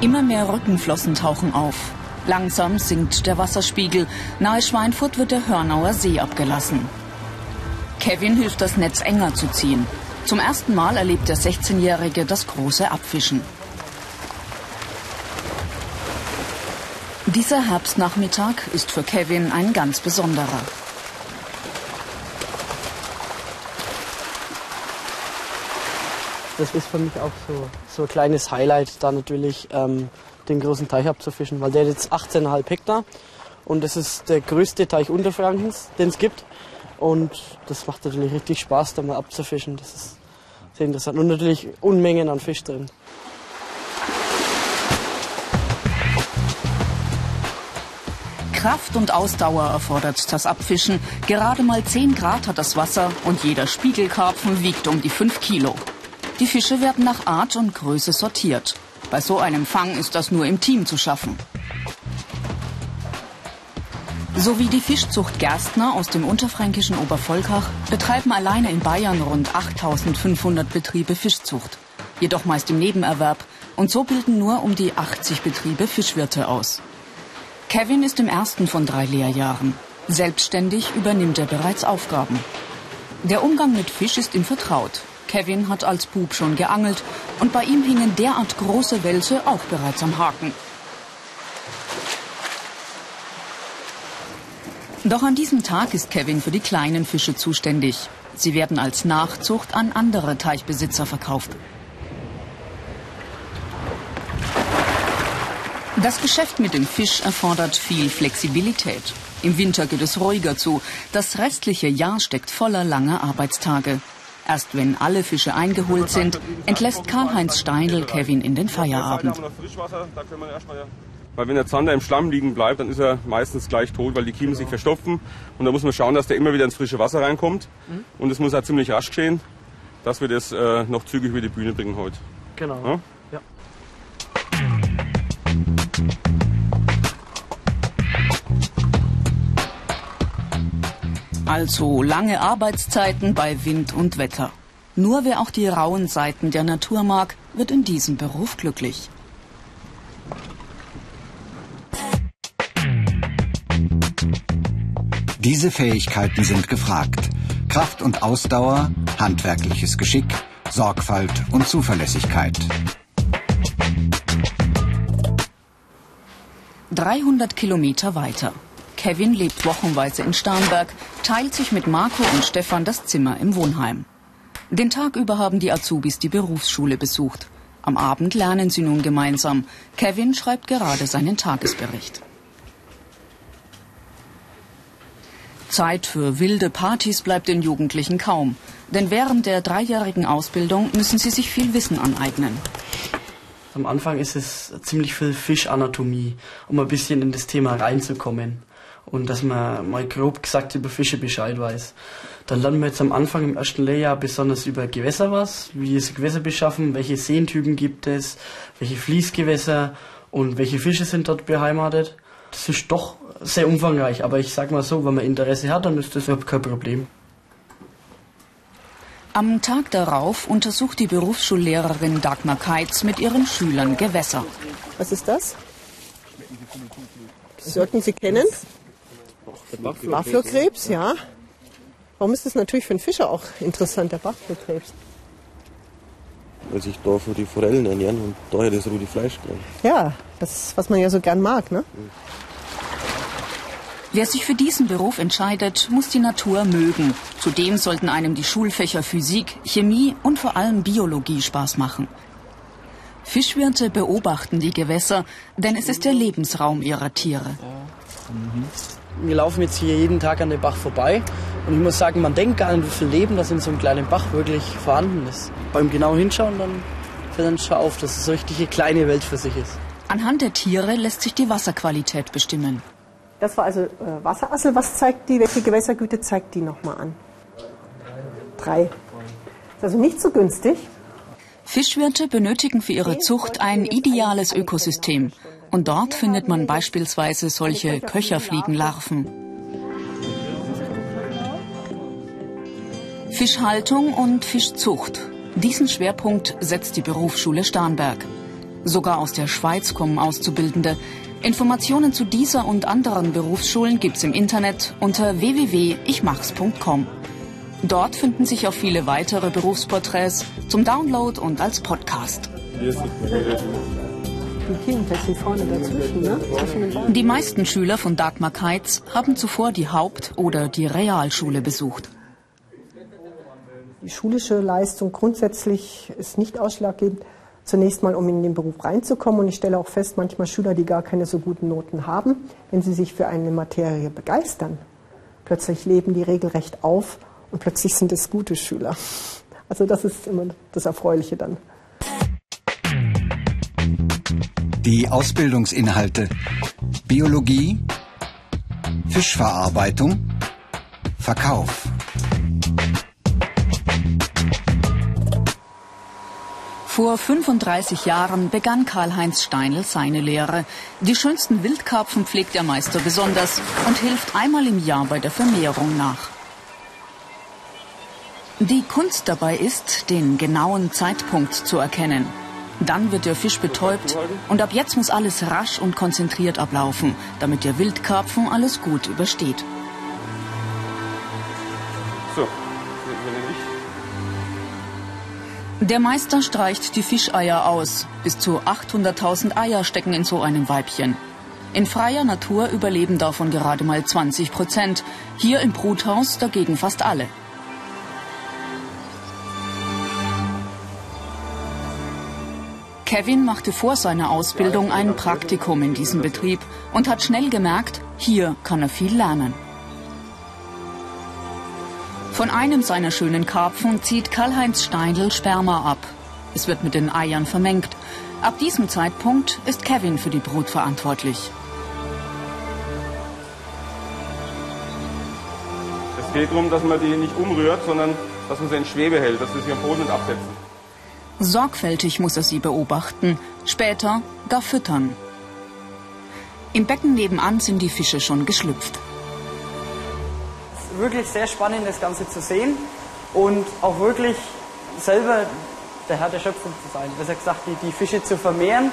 Immer mehr Rückenflossen tauchen auf. Langsam sinkt der Wasserspiegel. Nahe Schweinfurt wird der Hörnauer See abgelassen. Kevin hilft, das Netz enger zu ziehen. Zum ersten Mal erlebt der 16-Jährige das große Abfischen. Dieser Herbstnachmittag ist für Kevin ein ganz besonderer. Das ist für mich auch so, so ein kleines Highlight, da natürlich ähm, den großen Teich abzufischen, weil der hat jetzt 18,5 Hektar und das ist der größte Teich Unterfrankens, den es gibt. Und das macht natürlich richtig Spaß, da mal abzufischen. Das ist sehr interessant. Und natürlich Unmengen an Fisch drin. Kraft und Ausdauer erfordert das Abfischen. Gerade mal 10 Grad hat das Wasser und jeder Spiegelkarpfen wiegt um die 5 Kilo. Die Fische werden nach Art und Größe sortiert. Bei so einem Fang ist das nur im Team zu schaffen. So wie die Fischzucht Gerstner aus dem unterfränkischen Obervolkach betreiben alleine in Bayern rund 8500 Betriebe Fischzucht. Jedoch meist im Nebenerwerb und so bilden nur um die 80 Betriebe Fischwirte aus. Kevin ist im ersten von drei Lehrjahren. Selbstständig übernimmt er bereits Aufgaben. Der Umgang mit Fisch ist ihm vertraut. Kevin hat als Bub schon geangelt und bei ihm hingen derart große Wälse auch bereits am Haken. Doch an diesem Tag ist Kevin für die kleinen Fische zuständig. Sie werden als Nachzucht an andere Teichbesitzer verkauft. Das Geschäft mit dem Fisch erfordert viel Flexibilität. Im Winter geht es ruhiger zu. Das restliche Jahr steckt voller langer Arbeitstage. Erst wenn alle Fische eingeholt sind, entlässt Karl-Heinz Steindl Kevin in den Feierabend. Weil wenn der Zander im Schlamm liegen bleibt, dann ist er meistens gleich tot, weil die Kiemen sich verstopfen. Und da muss man schauen, dass der immer wieder ins frische Wasser reinkommt. Und es muss auch ziemlich rasch geschehen, dass wir das äh, noch zügig über die Bühne bringen heute. Genau. Ja? Ja. Also lange Arbeitszeiten bei Wind und Wetter. Nur wer auch die rauen Seiten der Natur mag, wird in diesem Beruf glücklich. Diese Fähigkeiten sind gefragt. Kraft und Ausdauer, handwerkliches Geschick, Sorgfalt und Zuverlässigkeit. 300 Kilometer weiter. Kevin lebt wochenweise in Starnberg, teilt sich mit Marco und Stefan das Zimmer im Wohnheim. Den Tag über haben die Azubis die Berufsschule besucht. Am Abend lernen sie nun gemeinsam. Kevin schreibt gerade seinen Tagesbericht. Zeit für wilde Partys bleibt den Jugendlichen kaum. Denn während der dreijährigen Ausbildung müssen sie sich viel Wissen aneignen. Am Anfang ist es ziemlich viel Fischanatomie, um ein bisschen in das Thema reinzukommen. Und dass man mal grob gesagt über Fische Bescheid weiß. Dann lernen wir jetzt am Anfang im ersten Lehrjahr besonders über Gewässer was, wie ist Gewässer beschaffen, welche Seentypen gibt es, welche Fließgewässer und welche Fische sind dort beheimatet. Das ist doch sehr umfangreich, aber ich sag mal so, wenn man Interesse hat, dann ist das überhaupt kein Problem. Am Tag darauf untersucht die Berufsschullehrerin Dagmar Keitz mit ihren Schülern Gewässer. Was ist das? Sollten Sie kennen? Bachflohkrebs, ja. Warum ist das natürlich für einen Fischer auch interessant, der Bachflohkrebs? Weil sich da für die Forellen ernähren und daher das rote Fleisch kriegen. Ja, das, was man ja so gern mag, ne? Wer sich für diesen Beruf entscheidet, muss die Natur mögen. Zudem sollten einem die Schulfächer Physik, Chemie und vor allem Biologie Spaß machen. Fischwirte beobachten die Gewässer, denn es ist der Lebensraum ihrer Tiere. Wir laufen jetzt hier jeden Tag an dem Bach vorbei und ich muss sagen, man denkt gar nicht, wie viel Leben das in so einem kleinen Bach wirklich vorhanden ist. Beim genau hinschauen, dann fällt dann schon auf, dass es so richtig eine kleine Welt für sich ist. Anhand der Tiere lässt sich die Wasserqualität bestimmen. Das war also äh, Wasserassel. Was zeigt die? Welche Gewässergüte zeigt die nochmal an? Drei. Ist also nicht so günstig. Fischwirte benötigen für ihre Zucht ein ideales Ökosystem. Und dort findet man beispielsweise solche Köcherfliegenlarven. Fischhaltung und Fischzucht. Diesen Schwerpunkt setzt die Berufsschule Starnberg. Sogar aus der Schweiz kommen Auszubildende. Informationen zu dieser und anderen Berufsschulen gibt's im Internet unter www.ichmachs.com. Dort finden sich auch viele weitere Berufsporträts zum Download und als Podcast. Die meisten Schüler von Dagmar Keitz haben zuvor die Haupt- oder die Realschule besucht. Die schulische Leistung grundsätzlich ist nicht ausschlaggebend. Zunächst mal, um in den Beruf reinzukommen. Und ich stelle auch fest, manchmal Schüler, die gar keine so guten Noten haben, wenn sie sich für eine Materie begeistern, plötzlich leben die regelrecht auf und plötzlich sind es gute Schüler. Also das ist immer das Erfreuliche dann. Die Ausbildungsinhalte Biologie, Fischverarbeitung, Verkauf. Vor 35 Jahren begann Karl-Heinz Steinl seine Lehre. Die schönsten Wildkarpfen pflegt der Meister besonders und hilft einmal im Jahr bei der Vermehrung nach. Die Kunst dabei ist, den genauen Zeitpunkt zu erkennen. Dann wird der Fisch betäubt und ab jetzt muss alles rasch und konzentriert ablaufen, damit der Wildkarpfen alles gut übersteht. So, Der Meister streicht die Fischeier aus. Bis zu 800.000 Eier stecken in so einem Weibchen. In freier Natur überleben davon gerade mal 20 Prozent. Hier im Bruthaus dagegen fast alle. Kevin machte vor seiner Ausbildung ein Praktikum in diesem Betrieb und hat schnell gemerkt, hier kann er viel lernen. Von einem seiner schönen Karpfen zieht Karl-Heinz Steindl Sperma ab. Es wird mit den Eiern vermengt. Ab diesem Zeitpunkt ist Kevin für die Brut verantwortlich. Es geht darum, dass man die nicht umrührt, sondern dass man sie in Schwebe hält, dass sie sich am Boden absetzen. Sorgfältig muss er sie beobachten, später gar füttern. Im Becken nebenan sind die Fische schon geschlüpft wirklich sehr spannend, das Ganze zu sehen und auch wirklich selber der Herr der Schöpfung zu sein. Besser gesagt, die, die Fische zu vermehren.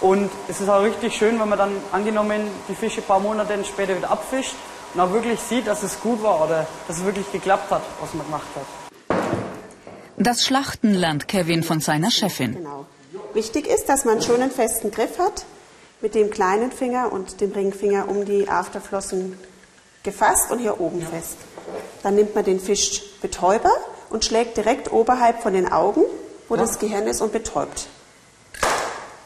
Und es ist auch richtig schön, wenn man dann angenommen die Fische ein paar Monate später wieder abfischt und auch wirklich sieht, dass es gut war oder dass es wirklich geklappt hat, was man gemacht hat. Das Schlachten lernt Kevin von seiner Chefin. Genau. Wichtig ist, dass man schon einen festen Griff hat, mit dem kleinen Finger und dem Ringfinger um die Afterflossen gefasst und hier oben fest. Dann nimmt man den Fischbetäuber und schlägt direkt oberhalb von den Augen, wo ja. das Gehirn ist, und betäubt.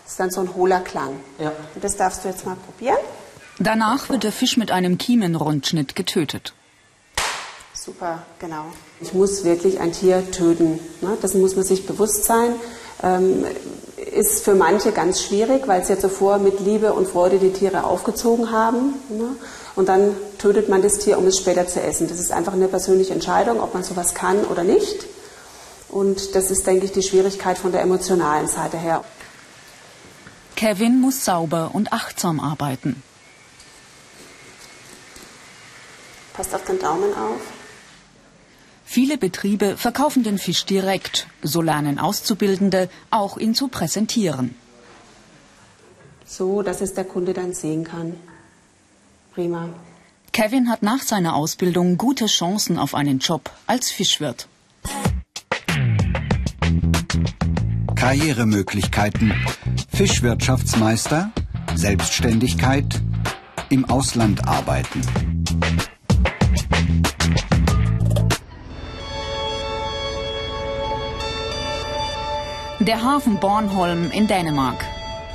Das ist dann so ein hohler Klang. Ja. Und das darfst du jetzt mal probieren. Danach wird der Fisch mit einem Kiemenrundschnitt getötet. Super, genau. Ich muss wirklich ein Tier töten. Ne? Das muss man sich bewusst sein. Ähm, ist für manche ganz schwierig, weil sie ja zuvor mit Liebe und Freude die Tiere aufgezogen haben. Ne? Und dann tötet man das Tier, um es später zu essen. Das ist einfach eine persönliche Entscheidung, ob man sowas kann oder nicht. Und das ist, denke ich, die Schwierigkeit von der emotionalen Seite her. Kevin muss sauber und achtsam arbeiten. Passt auf den Daumen auf. Viele Betriebe verkaufen den Fisch direkt. So lernen Auszubildende auch ihn zu präsentieren. So, dass es der Kunde dann sehen kann. Prima. Kevin hat nach seiner Ausbildung gute Chancen auf einen Job als Fischwirt. Karrieremöglichkeiten. Fischwirtschaftsmeister, Selbstständigkeit, im Ausland arbeiten. Der Hafen Bornholm in Dänemark.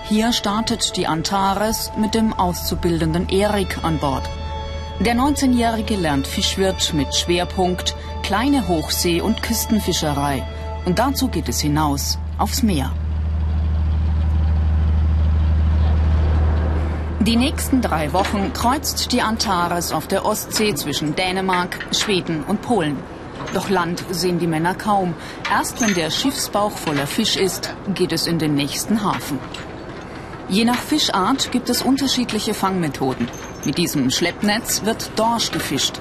Hier startet die Antares mit dem auszubildenden Erik an Bord. Der 19-Jährige lernt Fischwirt mit Schwerpunkt kleine Hochsee- und Küstenfischerei. Und dazu geht es hinaus aufs Meer. Die nächsten drei Wochen kreuzt die Antares auf der Ostsee zwischen Dänemark, Schweden und Polen. Doch Land sehen die Männer kaum. Erst wenn der Schiffsbauch voller Fisch ist, geht es in den nächsten Hafen. Je nach Fischart gibt es unterschiedliche Fangmethoden. Mit diesem Schleppnetz wird Dorsch gefischt.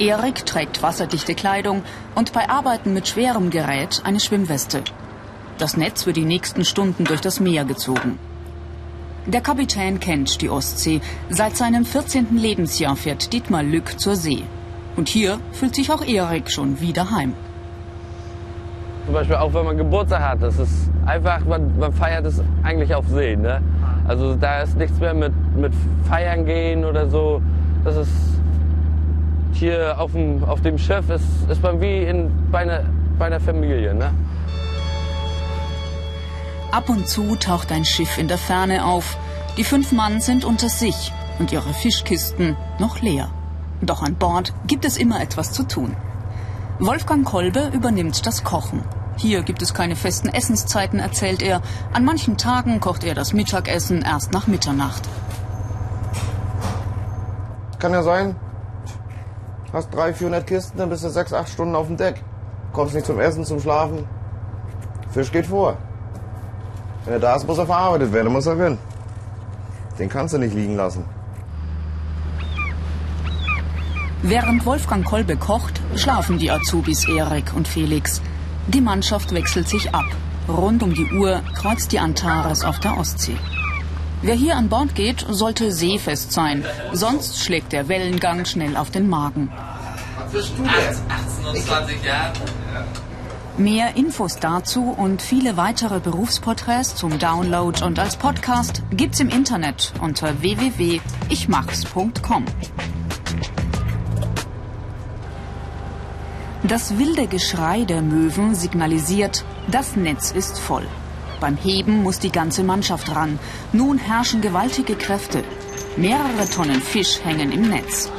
Erik trägt wasserdichte Kleidung und bei Arbeiten mit schwerem Gerät eine Schwimmweste. Das Netz wird die nächsten Stunden durch das Meer gezogen. Der Kapitän kennt die Ostsee. Seit seinem 14. Lebensjahr fährt Dietmar Lück zur See. Und hier fühlt sich auch Erik schon wieder heim. Zum Beispiel auch wenn man Geburtstag hat, das ist einfach, man, man feiert es eigentlich auf See. Ne? Also da ist nichts mehr mit, mit Feiern gehen oder so. Das ist hier auf dem, auf dem Schiff, ist, ist man wie in, bei, einer, bei einer Familie. Ne? Ab und zu taucht ein Schiff in der Ferne auf. Die fünf Mann sind unter sich und ihre Fischkisten noch leer. Doch an Bord gibt es immer etwas zu tun. Wolfgang Kolbe übernimmt das Kochen. Hier gibt es keine festen Essenszeiten, erzählt er. An manchen Tagen kocht er das Mittagessen erst nach Mitternacht. Kann ja sein, hast 300, 400 Kisten, dann bist du 6, 8 Stunden auf dem Deck. Kommst nicht zum Essen, zum Schlafen. Fisch geht vor. Wenn er da ist, muss er verarbeitet werden, muss er werden. Den kannst du nicht liegen lassen. Während Wolfgang Kolbe kocht, schlafen die Azubis Erik und Felix. Die Mannschaft wechselt sich ab. Rund um die Uhr kreuzt die Antares auf der Ostsee. Wer hier an Bord geht, sollte seefest sein. Sonst schlägt der Wellengang schnell auf den Magen. Was bist du denn? 18 und 20 Jahre. Mehr Infos dazu und viele weitere Berufsporträts zum Download und als Podcast gibt's im Internet unter www.ichmachs.com. Das wilde Geschrei der Möwen signalisiert, das Netz ist voll. Beim Heben muss die ganze Mannschaft ran. Nun herrschen gewaltige Kräfte. Mehrere Tonnen Fisch hängen im Netz.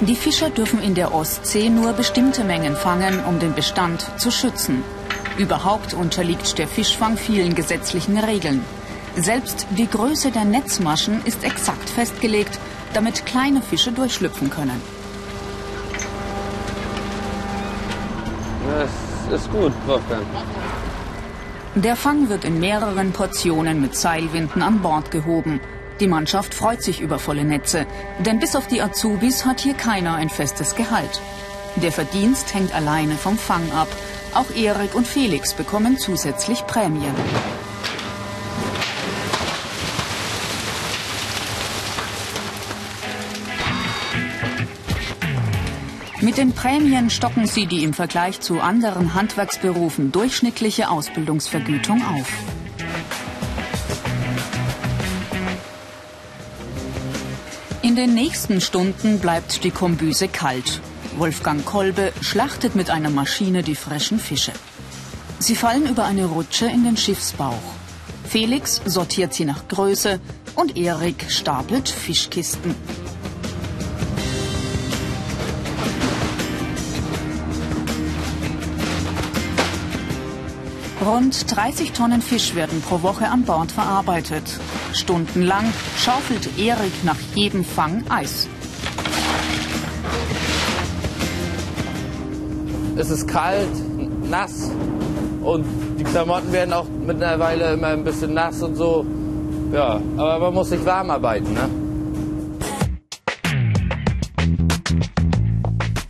Die Fischer dürfen in der Ostsee nur bestimmte Mengen fangen, um den Bestand zu schützen. Überhaupt unterliegt der Fischfang vielen gesetzlichen Regeln. Selbst die Größe der Netzmaschen ist exakt festgelegt, damit kleine Fische durchschlüpfen können. Das ist gut, Wolfgang. Der Fang wird in mehreren Portionen mit Seilwinden an Bord gehoben. Die Mannschaft freut sich über volle Netze, denn bis auf die Azubis hat hier keiner ein festes Gehalt. Der Verdienst hängt alleine vom Fang ab. Auch Erik und Felix bekommen zusätzlich Prämien. Mit den Prämien stocken sie die im Vergleich zu anderen Handwerksberufen durchschnittliche Ausbildungsvergütung auf. In den nächsten Stunden bleibt die Kombüse kalt. Wolfgang Kolbe schlachtet mit einer Maschine die frischen Fische. Sie fallen über eine Rutsche in den Schiffsbauch. Felix sortiert sie nach Größe und Erik stapelt Fischkisten. Rund 30 Tonnen Fisch werden pro Woche an Bord verarbeitet. Stundenlang schaufelt Erik nach jedem Fang Eis. Es ist kalt, nass und die Klamotten werden auch mittlerweile immer ein bisschen nass und so. Ja, aber man muss sich warm arbeiten, ne?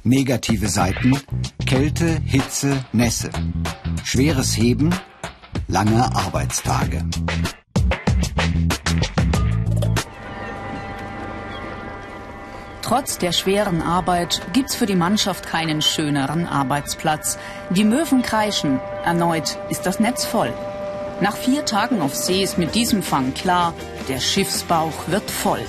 Negative Seiten Kälte, Hitze, Nässe. Schweres Heben, lange Arbeitstage. Trotz der schweren Arbeit gibt's für die Mannschaft keinen schöneren Arbeitsplatz. Die Möwen kreischen. Erneut ist das Netz voll. Nach vier Tagen auf See ist mit diesem Fang klar, der Schiffsbauch wird voll.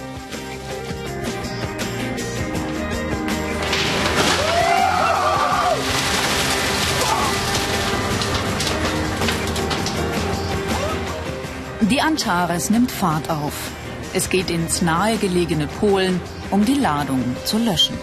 Die Antares nimmt Fahrt auf. Es geht ins nahegelegene Polen, um die Ladung zu löschen.